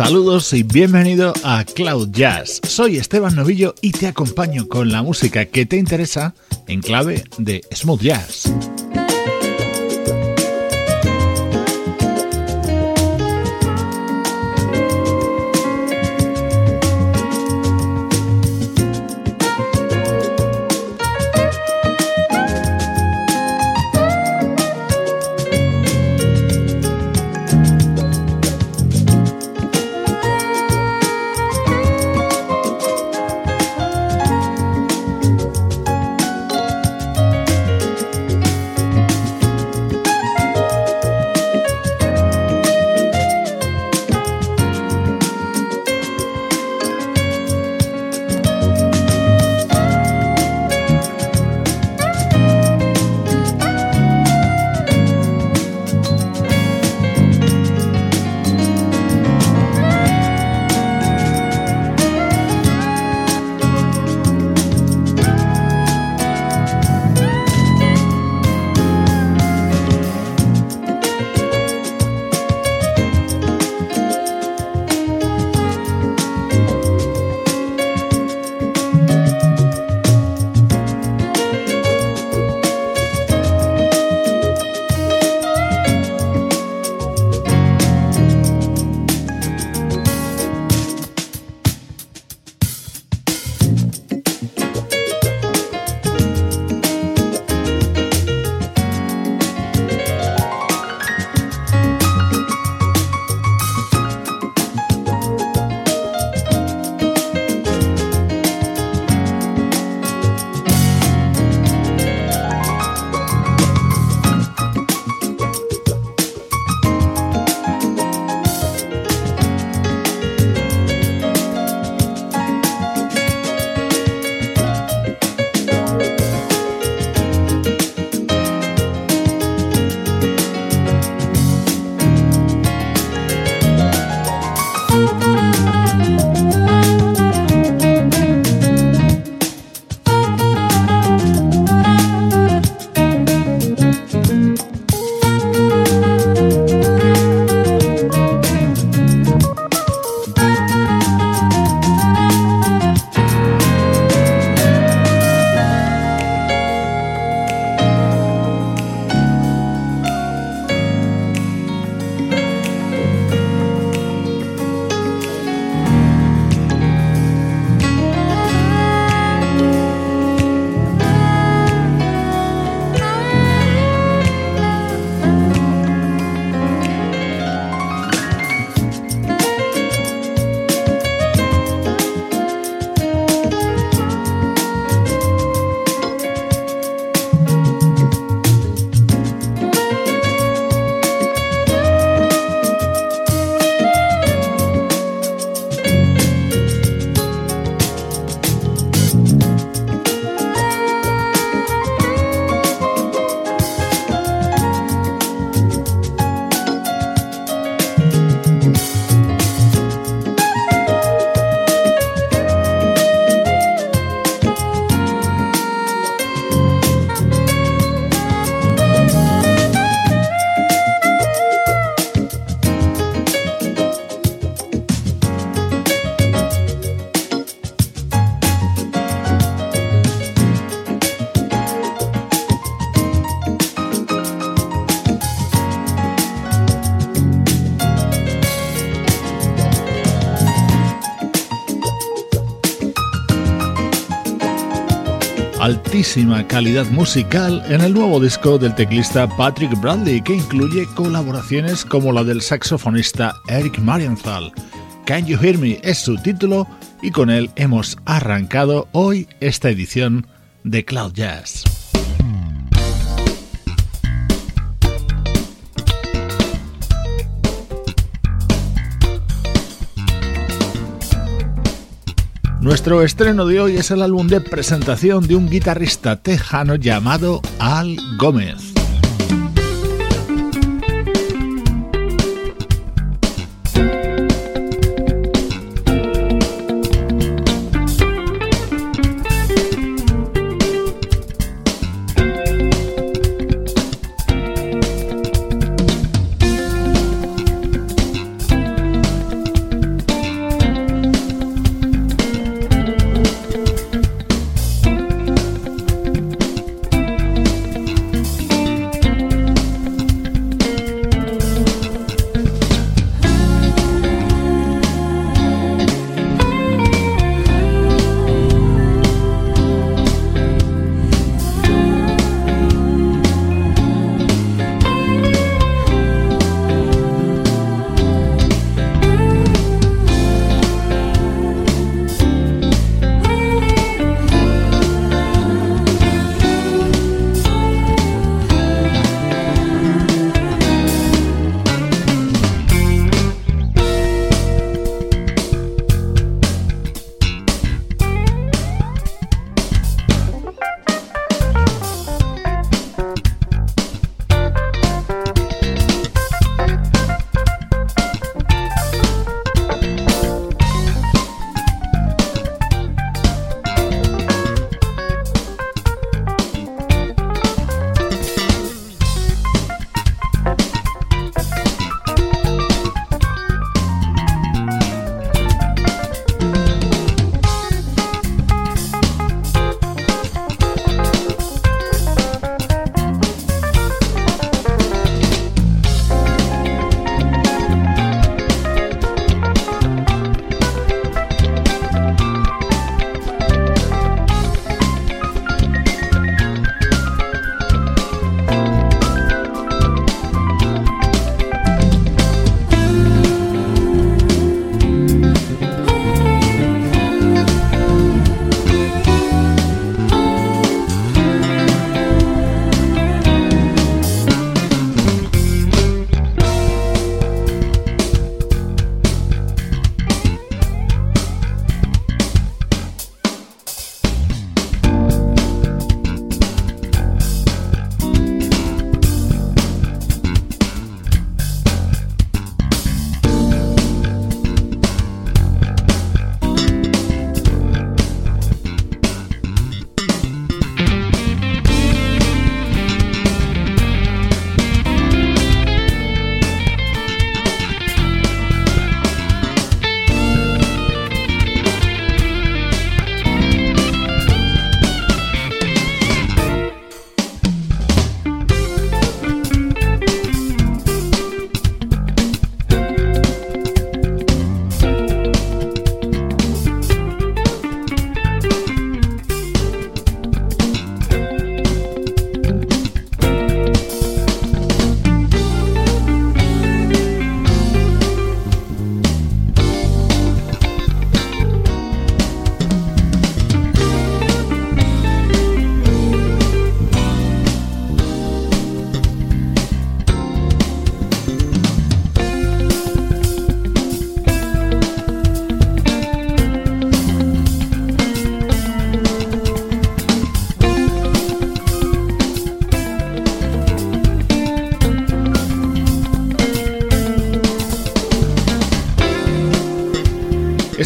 Saludos y bienvenido a Cloud Jazz. Soy Esteban Novillo y te acompaño con la música que te interesa en clave de smooth jazz. Calidad musical en el nuevo disco del teclista Patrick Bradley, que incluye colaboraciones como la del saxofonista Eric Marienthal. Can You Hear Me es su título y con él hemos arrancado hoy esta edición de Cloud Jazz. Nuestro estreno de hoy es el álbum de presentación de un guitarrista tejano llamado Al Gómez.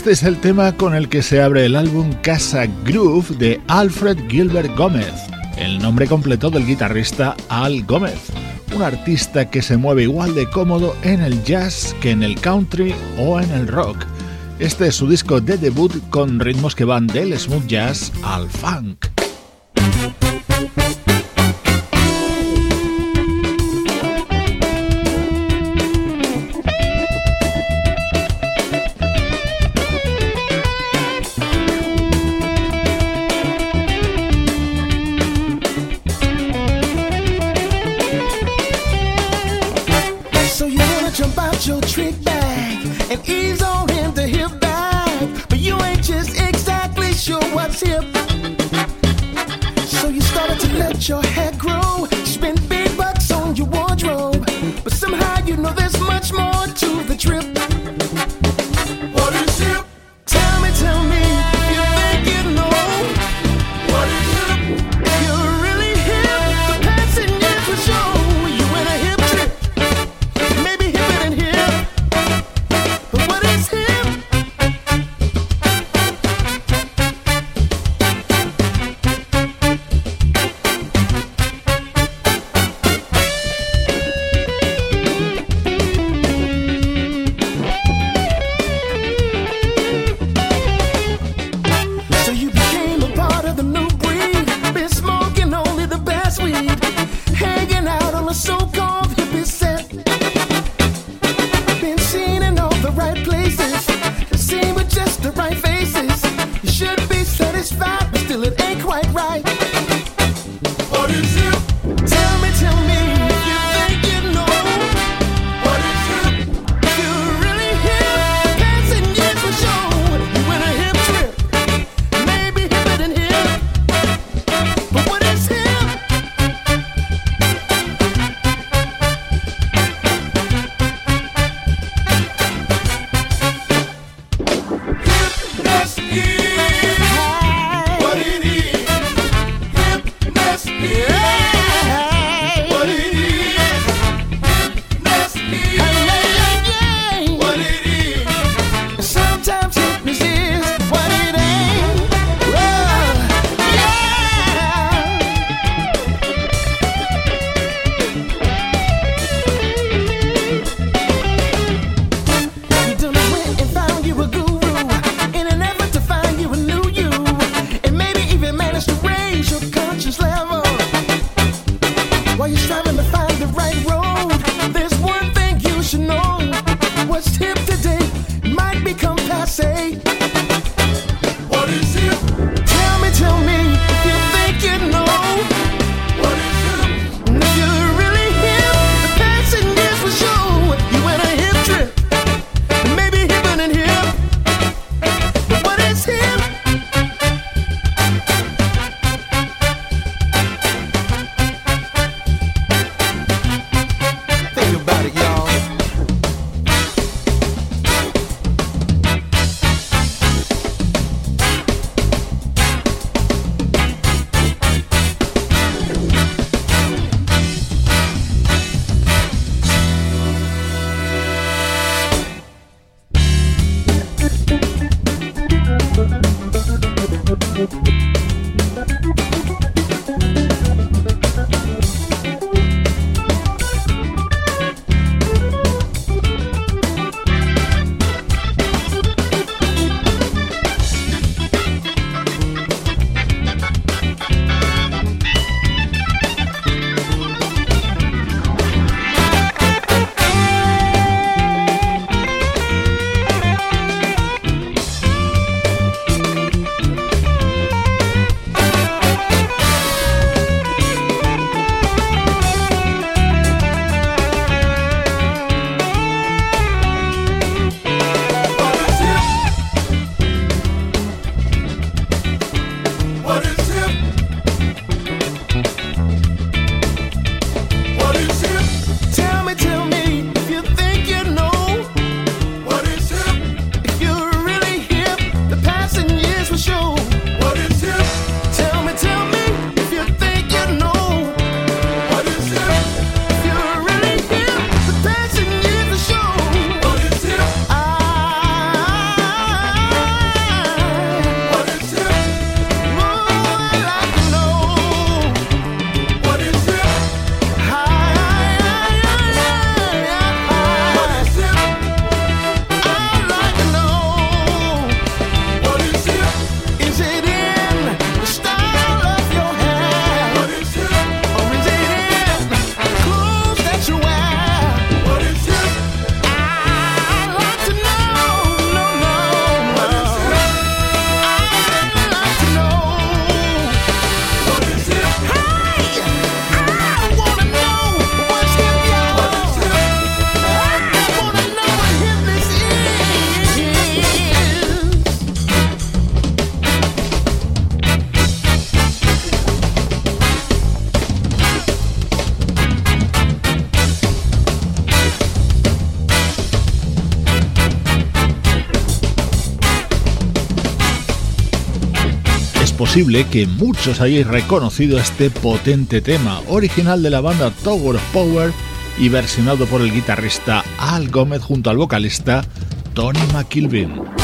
Este es el tema con el que se abre el álbum Casa Groove de Alfred Gilbert Gómez, el nombre completo del guitarrista Al Gómez, un artista que se mueve igual de cómodo en el jazz que en el country o en el rock. Este es su disco de debut con ritmos que van del smooth jazz al funk. Posible que muchos hayáis reconocido este potente tema, original de la banda Tower of Power y versionado por el guitarrista Al Gómez junto al vocalista Tony McKilvin.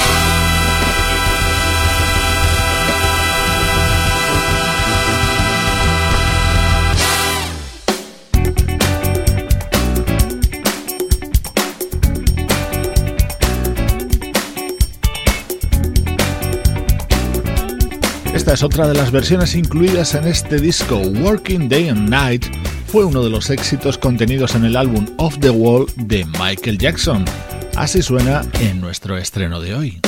Es otra de las versiones incluidas en este disco. Working Day and Night fue uno de los éxitos contenidos en el álbum Off the Wall de Michael Jackson. Así suena en nuestro estreno de hoy.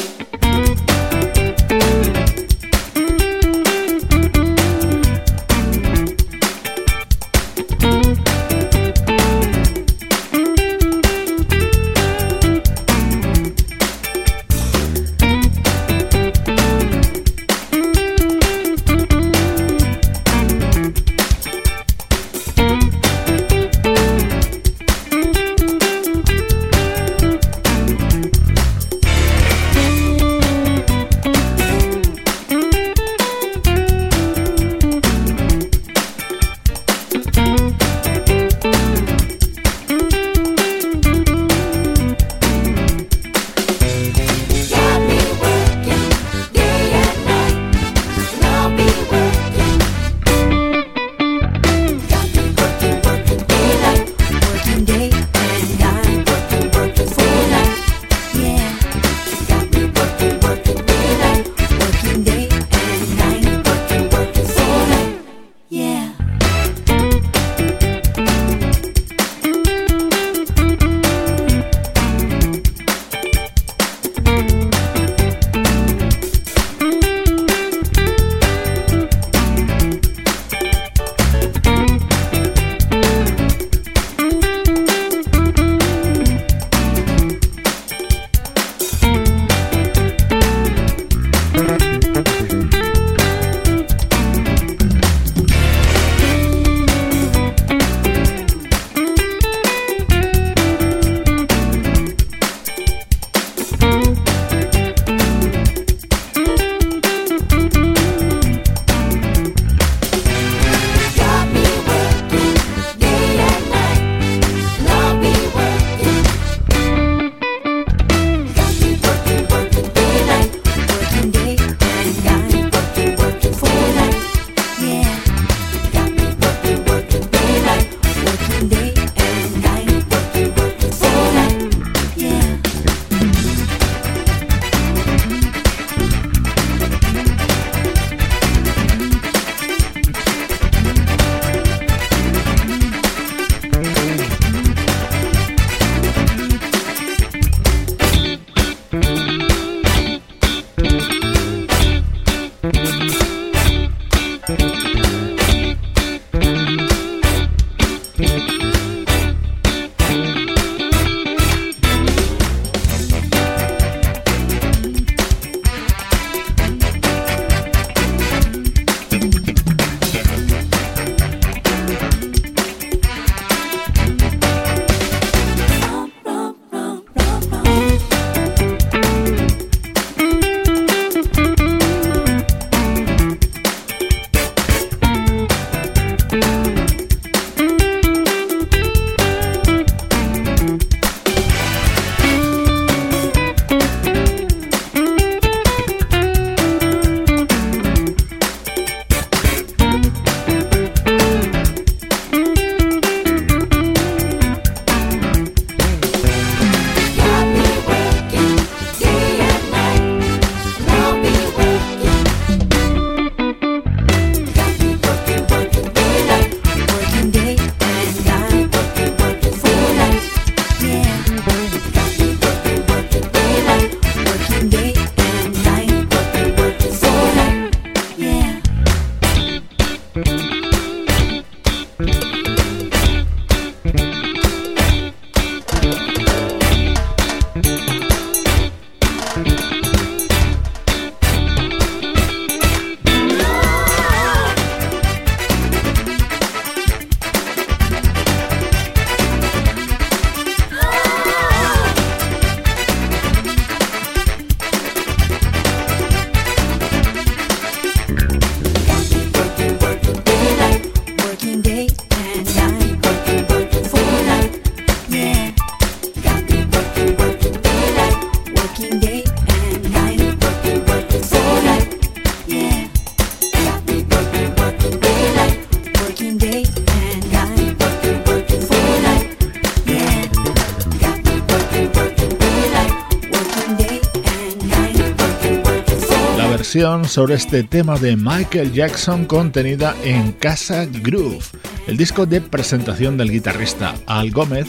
Sobre este tema de Michael Jackson contenida en Casa Groove, el disco de presentación del guitarrista Al Gómez,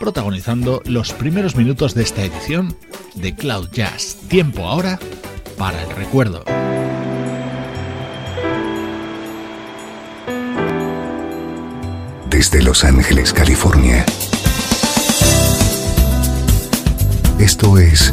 protagonizando los primeros minutos de esta edición de Cloud Jazz. Tiempo ahora para el recuerdo. Desde Los Ángeles, California. Esto es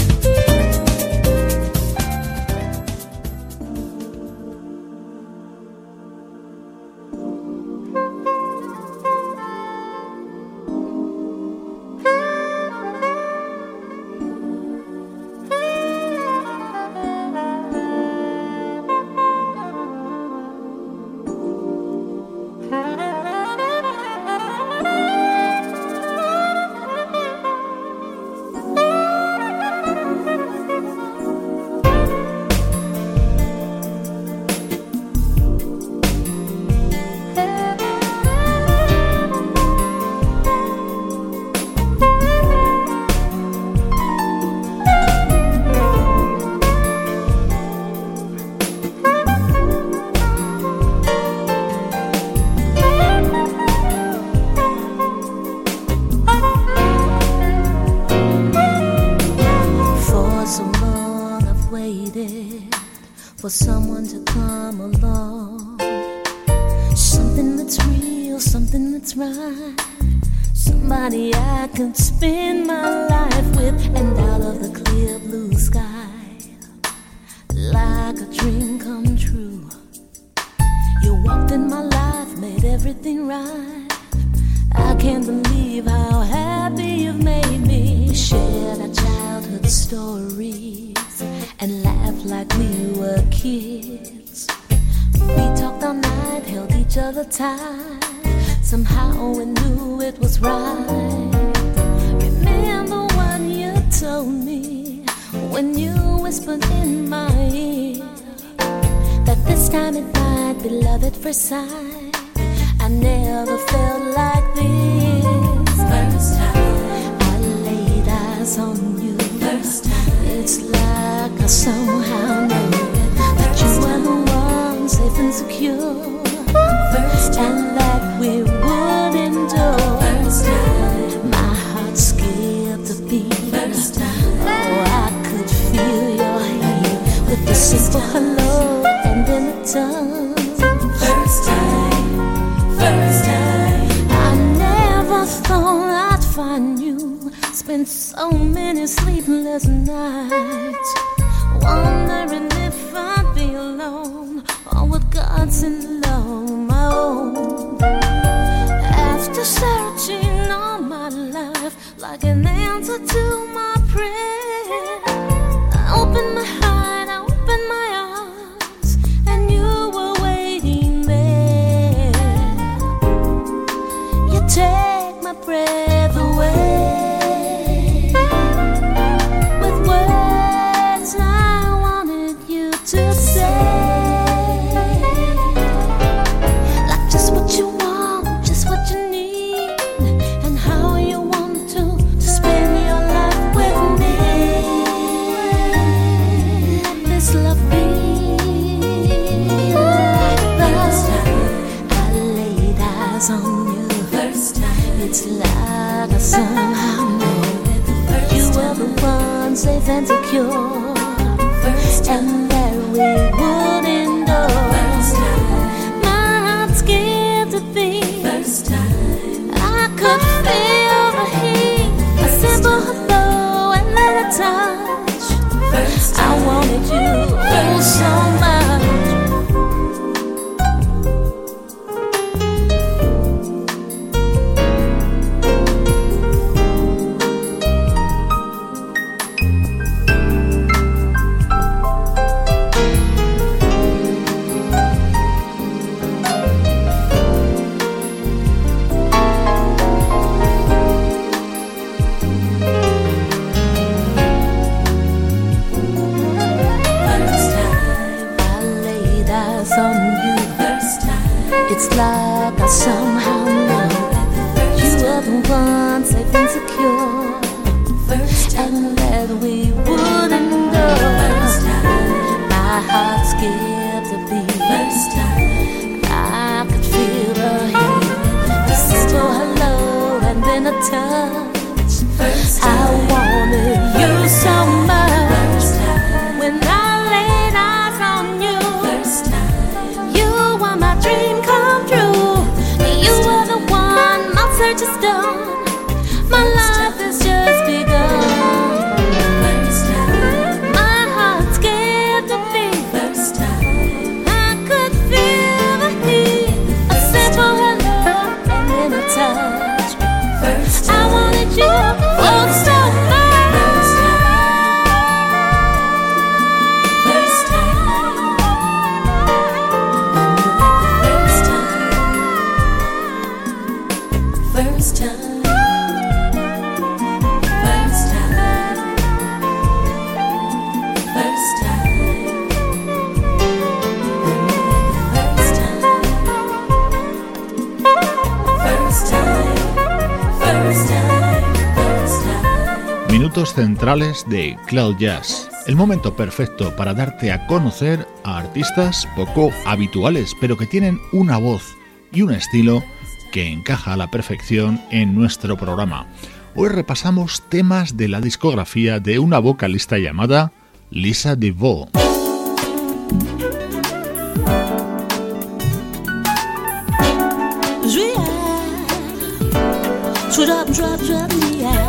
Centrales de Cloud Jazz. El momento perfecto para darte a conocer a artistas poco habituales, pero que tienen una voz y un estilo que encaja a la perfección en nuestro programa. Hoy repasamos temas de la discografía de una vocalista llamada Lisa DeVoe.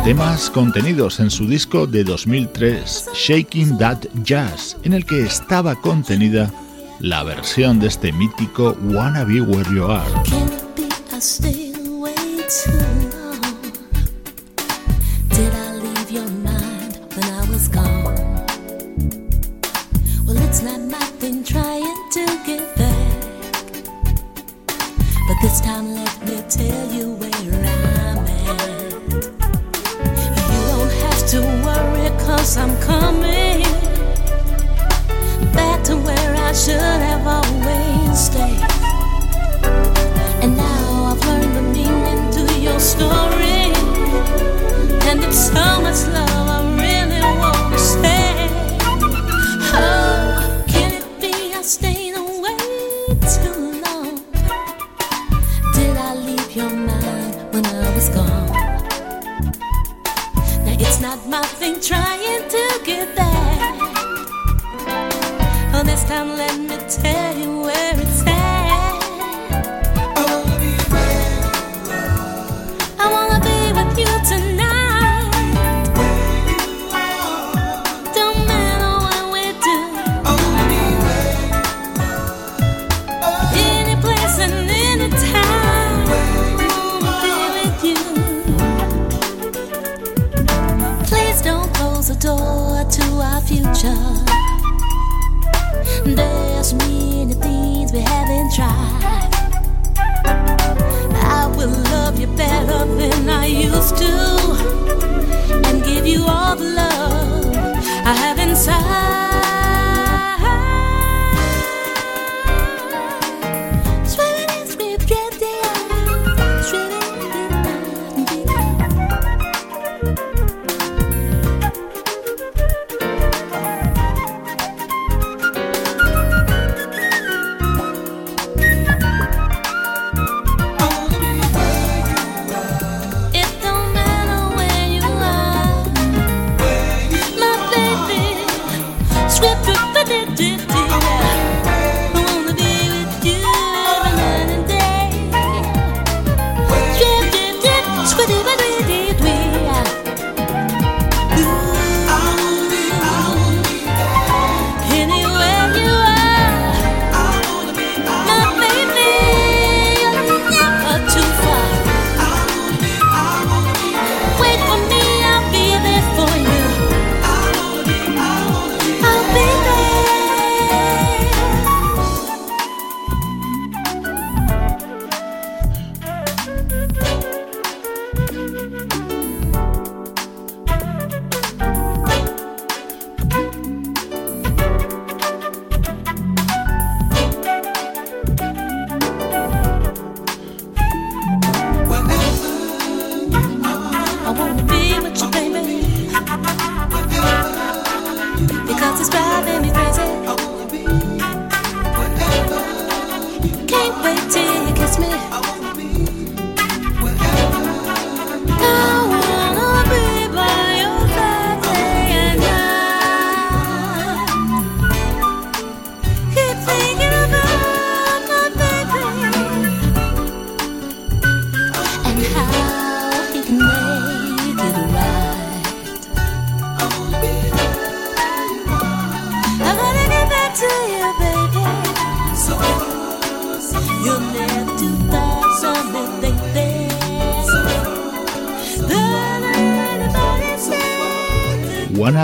Temas contenidos en su disco de 2003, Shaking That Jazz, en el que estaba contenida la versión de este mítico Wanna Be Where You Are.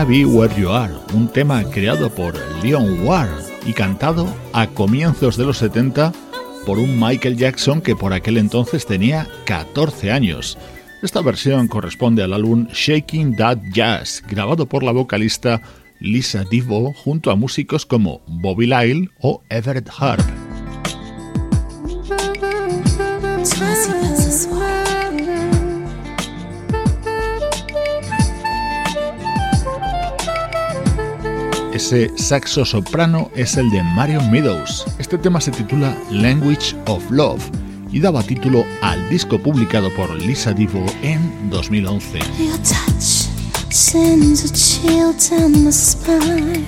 Be Where You Are, un tema creado por Leon Ward y cantado a comienzos de los 70 por un Michael Jackson que por aquel entonces tenía 14 años. Esta versión corresponde al álbum Shaking That Jazz, grabado por la vocalista Lisa Divo junto a músicos como Bobby Lyle o Everett Harp. Ese saxo soprano es el de Marion Meadows. Este tema se titula Language of Love y daba título al disco publicado por Lisa Divo en 2011. sends a chill down my spine.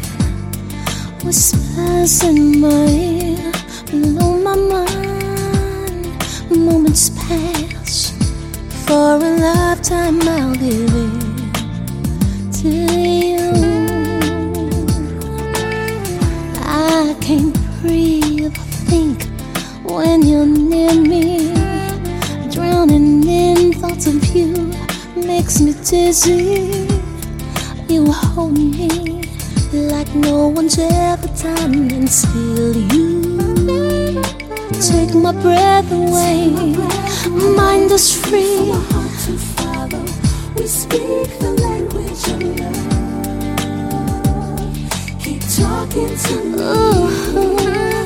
Whispers in my ear, blow my mind. Moments pass for a lifetime. I'll give it to you. When you're near me. Drowning in thoughts of you makes me dizzy. You hold me like no one's ever done, and still you take my breath away. Mind is free. We speak the language of love Keep talking to me. Words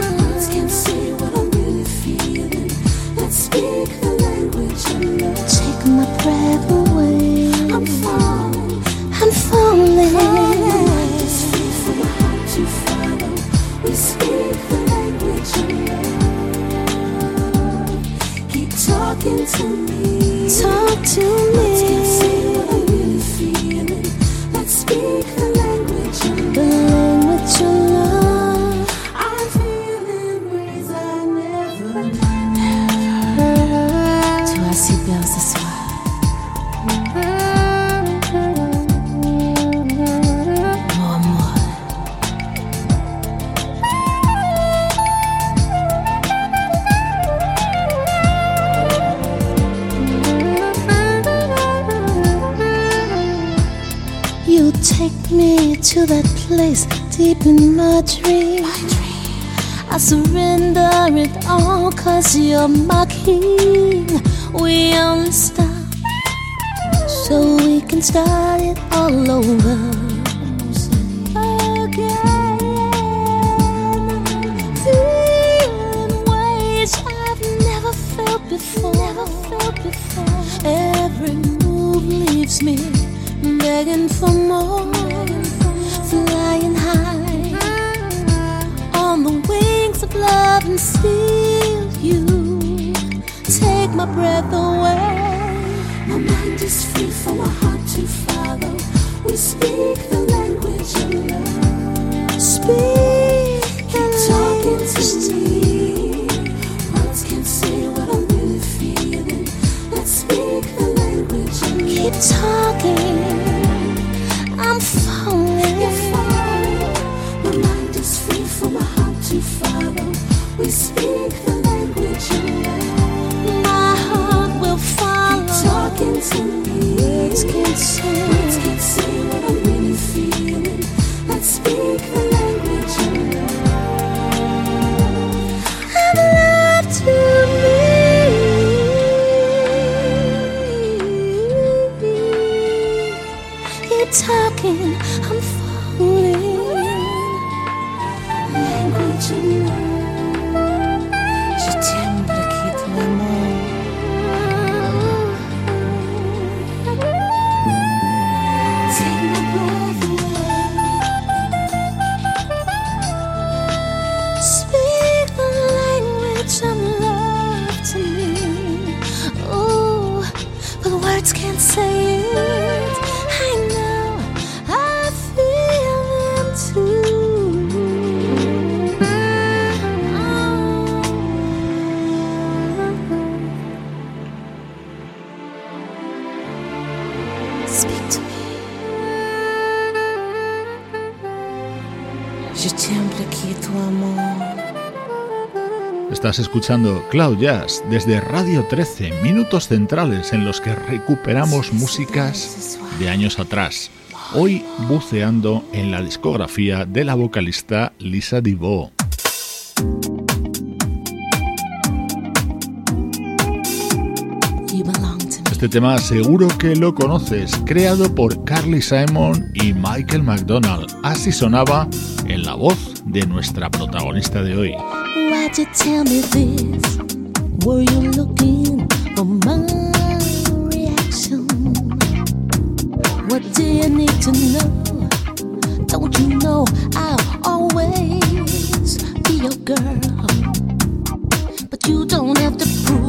speak the language of love. Take my breath away. I'm falling. I'm falling. My mind free for my heart to follow. We speak the language of love. Keep talking to me. Talk to me. To that place deep in my dream. I surrender it all cause you're my king. We only stop so we can start it all over. Again, feeling ways I've before. Never felt before. Every move leaves me begging for more flying high on the wings of love and still you take my breath away. My mind is free for my heart to follow. We speak the language of love. Speak say Escuchando Cloud Jazz desde Radio 13, minutos centrales en los que recuperamos músicas de años atrás. Hoy buceando en la discografía de la vocalista Lisa DiVo. Este tema seguro que lo conoces, creado por Carly Simon y Michael McDonald. Así sonaba en la voz de nuestra protagonista de hoy. Why'd you tell me this? Were you looking for my reaction? What do you need to know? Don't you know I'll always be your girl? But you don't have to prove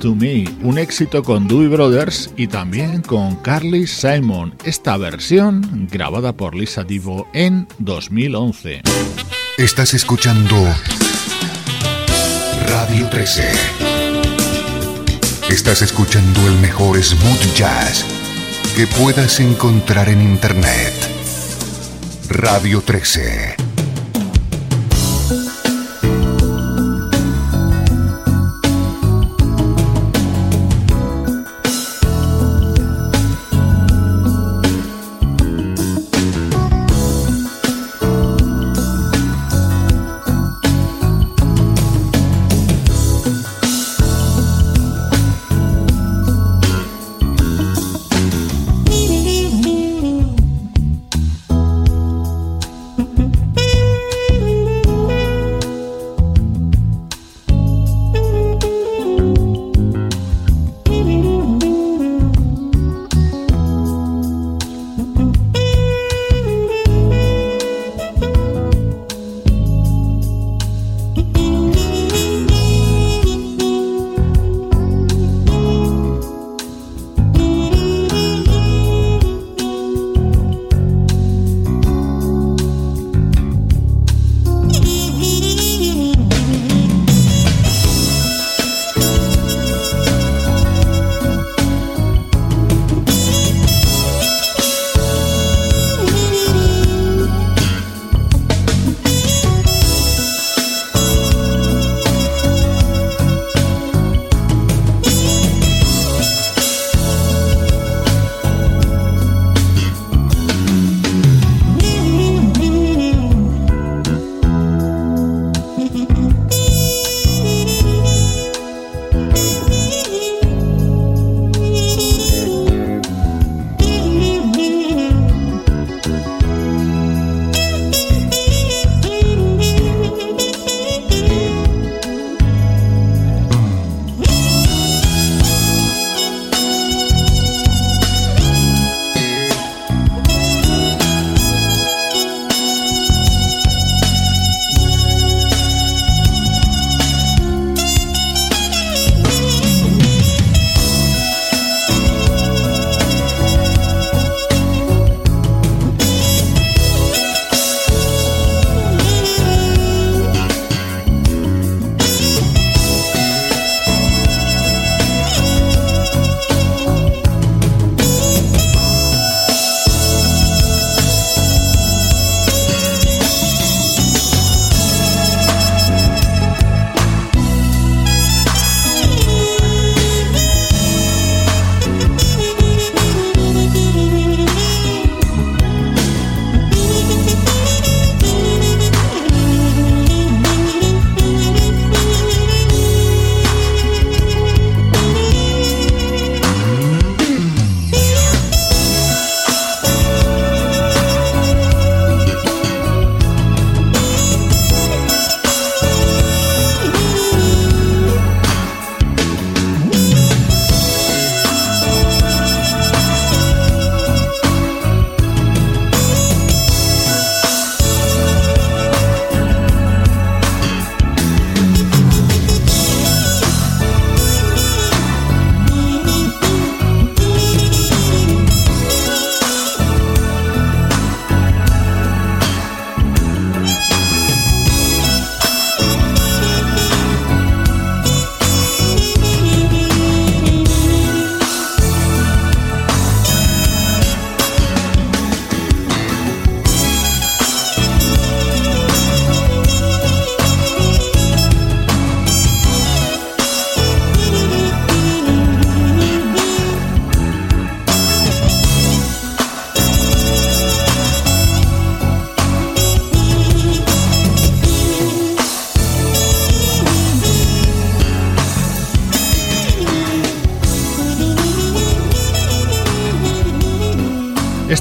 to Me, un éxito con Dewey Brothers y también con Carly Simon, esta versión grabada por Lisa Divo en 2011. Estás escuchando Radio 13. Estás escuchando el mejor smooth jazz que puedas encontrar en Internet. Radio 13.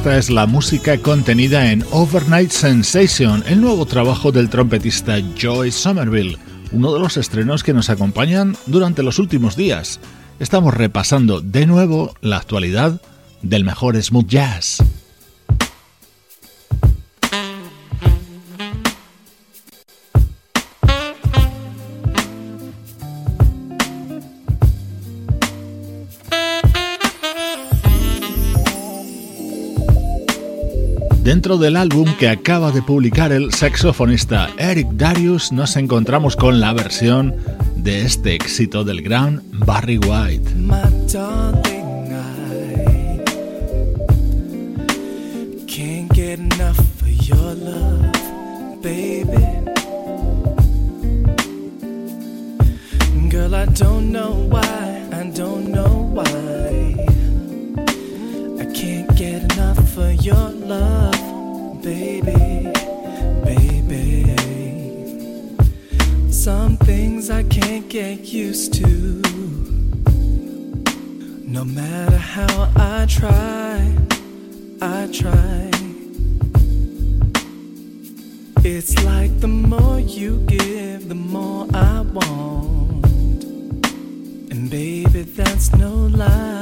Esta es la música contenida en Overnight Sensation, el nuevo trabajo del trompetista Joy Somerville, uno de los estrenos que nos acompañan durante los últimos días. Estamos repasando de nuevo la actualidad del mejor smooth jazz. Dentro del álbum que acaba de publicar el saxofonista Eric Darius nos encontramos con la versión de este éxito del gran Barry White. Girl, I don't know why, I don't baby, baby. Some things I can't get used to. No matter how I try, I try. It's like the more you give, the more I want. And baby, that's no lie,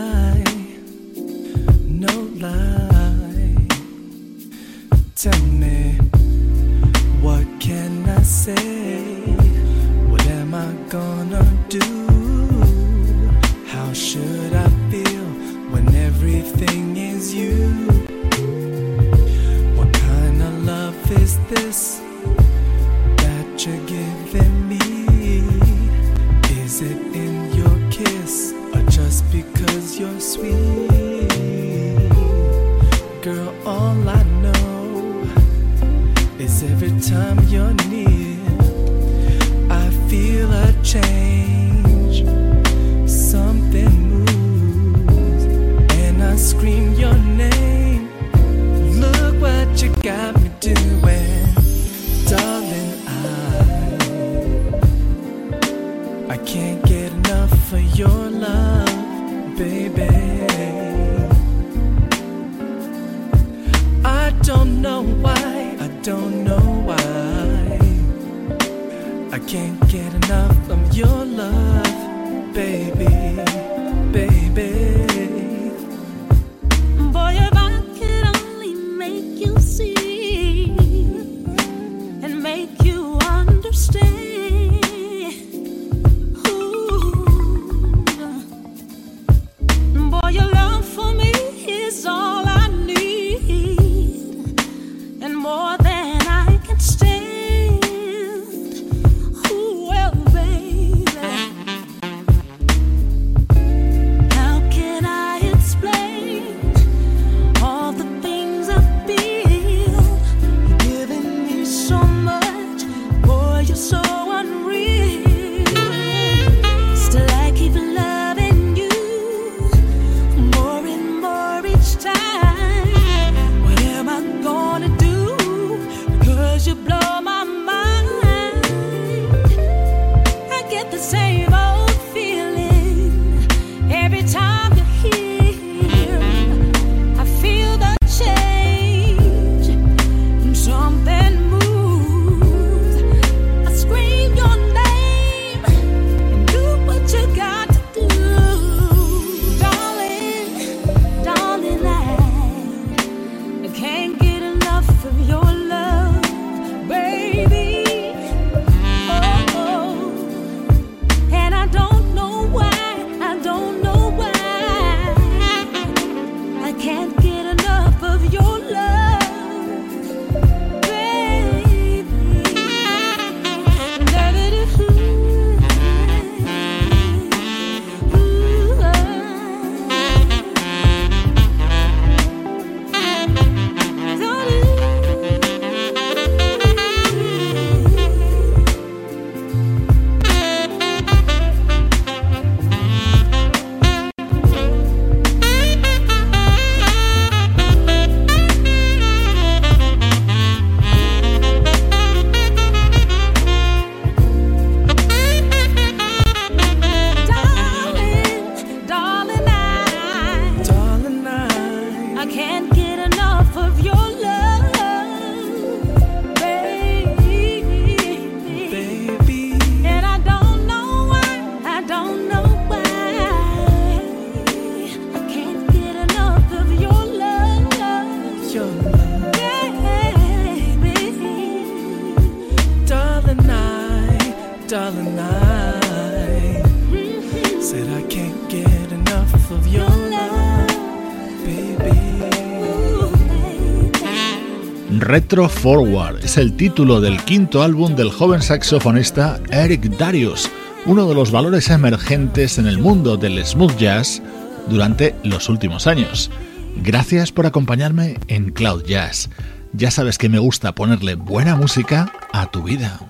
Forward es el título del quinto álbum del joven saxofonista Eric Darius, uno de los valores emergentes en el mundo del smooth jazz durante los últimos años. Gracias por acompañarme en Cloud Jazz. Ya sabes que me gusta ponerle buena música a tu vida.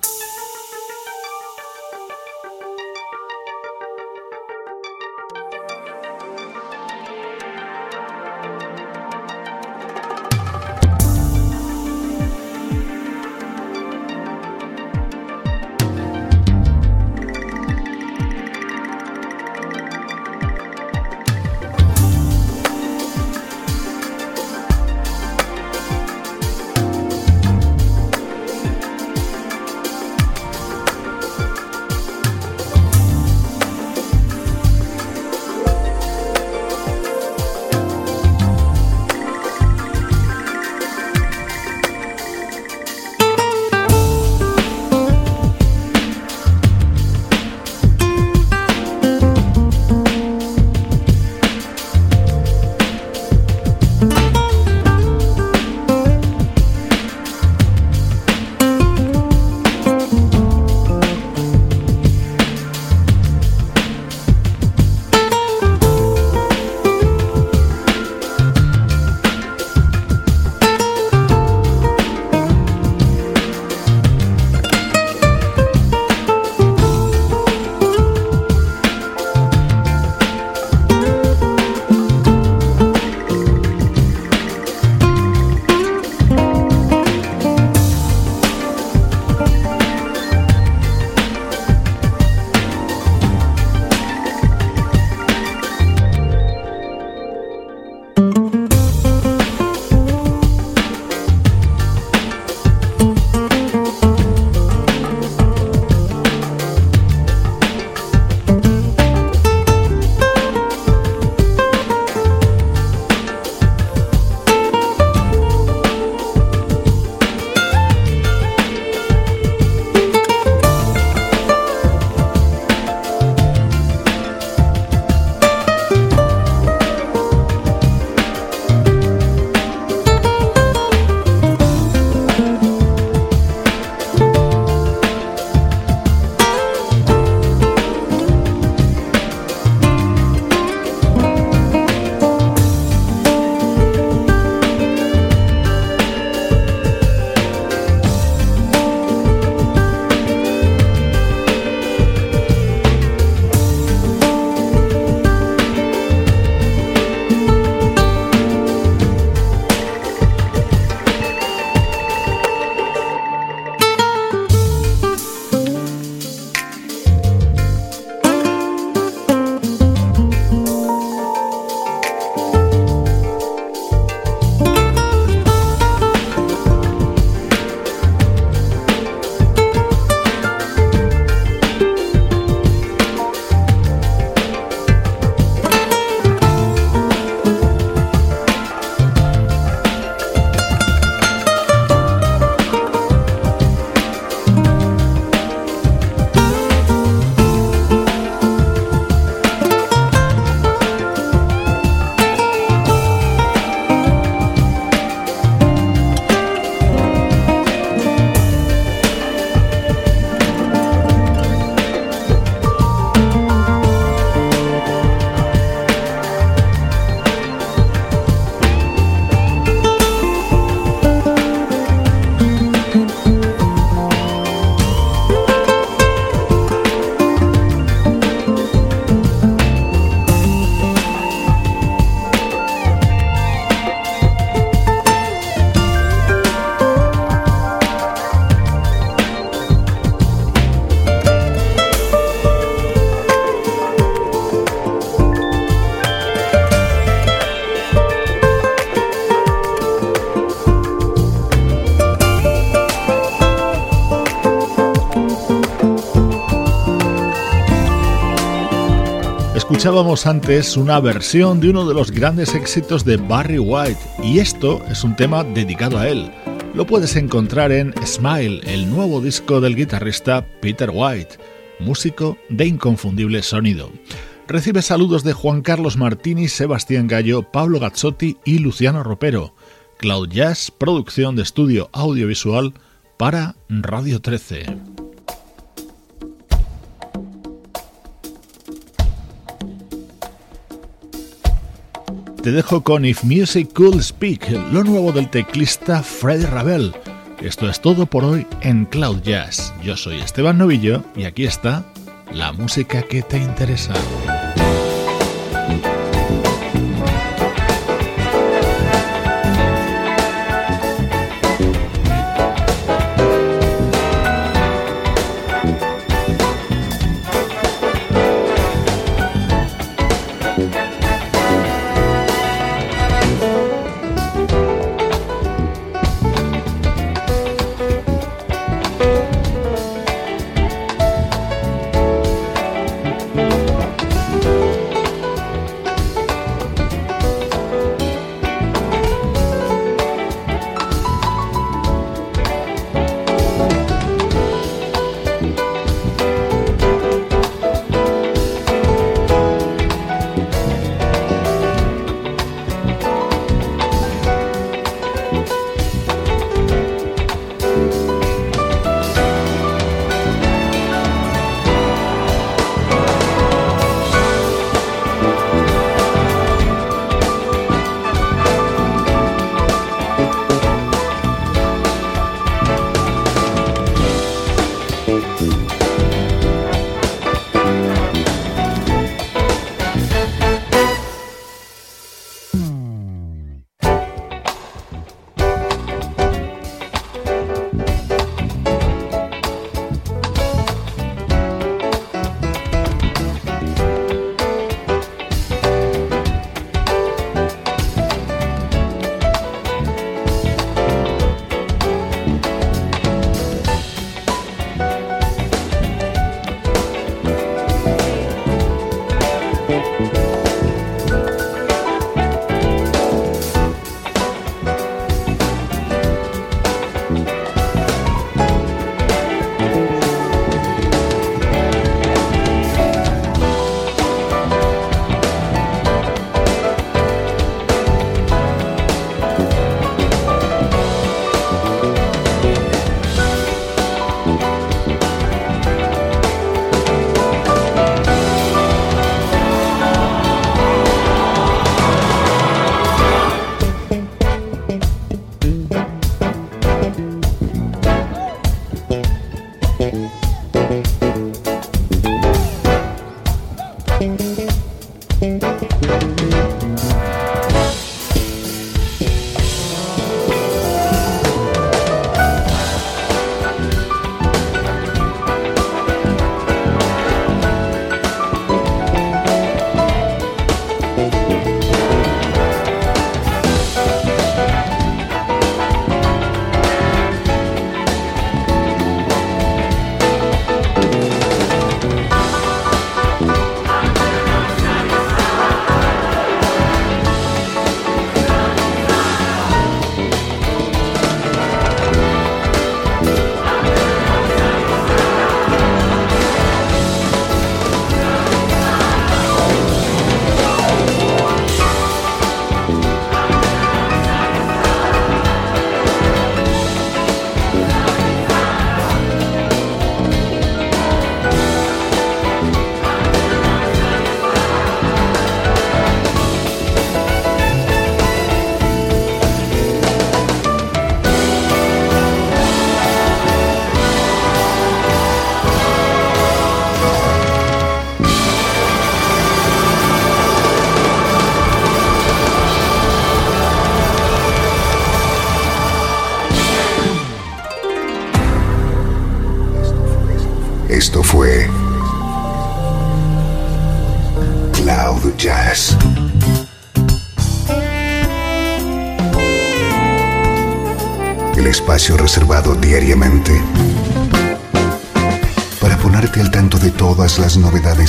Escuchábamos antes una versión de uno de los grandes éxitos de Barry White y esto es un tema dedicado a él. Lo puedes encontrar en Smile, el nuevo disco del guitarrista Peter White, músico de inconfundible sonido. Recibe saludos de Juan Carlos Martini, Sebastián Gallo, Pablo Gazzotti y Luciano Ropero. Cloud Jazz, producción de estudio audiovisual para Radio 13. Te dejo con If Music Could Speak, lo nuevo del teclista Fred Ravel. Esto es todo por hoy en Cloud Jazz. Yo soy Esteban Novillo y aquí está la música que te interesa.